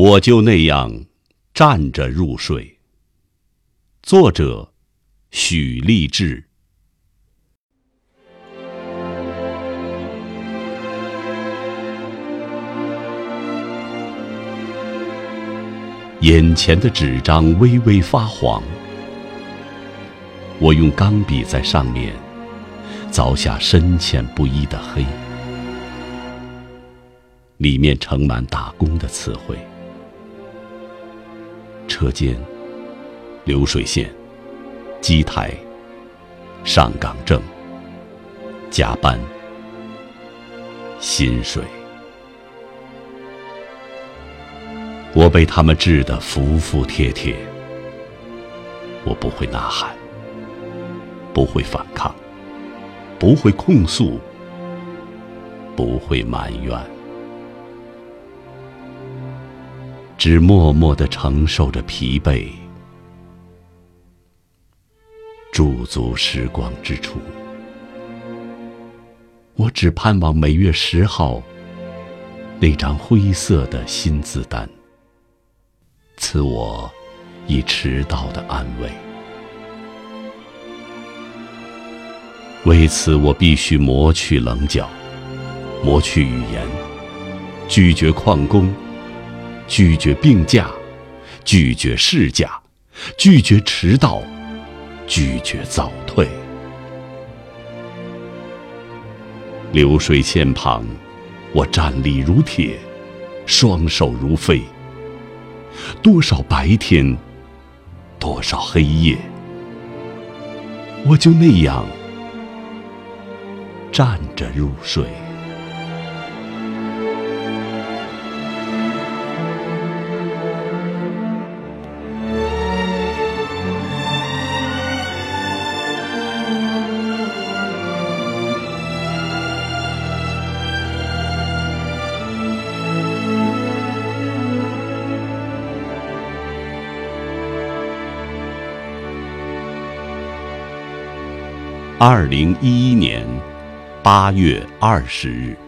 我就那样站着入睡。作者：许立志。眼前的纸张微微发黄，我用钢笔在上面凿下深浅不一的黑，里面盛满打工的词汇。车间、流水线、机台、上岗证、加班、薪水，我被他们治得服服帖帖。我不会呐喊，不会反抗，不会控诉，不会埋怨。只默默的承受着疲惫，驻足时光之处，我只盼望每月十号那张灰色的新字单，赐我已迟到的安慰。为此，我必须磨去棱角，磨去语言，拒绝旷工。拒绝病假，拒绝事假，拒绝迟到，拒绝早退。流水线旁，我站立如铁，双手如飞。多少白天，多少黑夜，我就那样站着入睡。二零一一年八月二十日。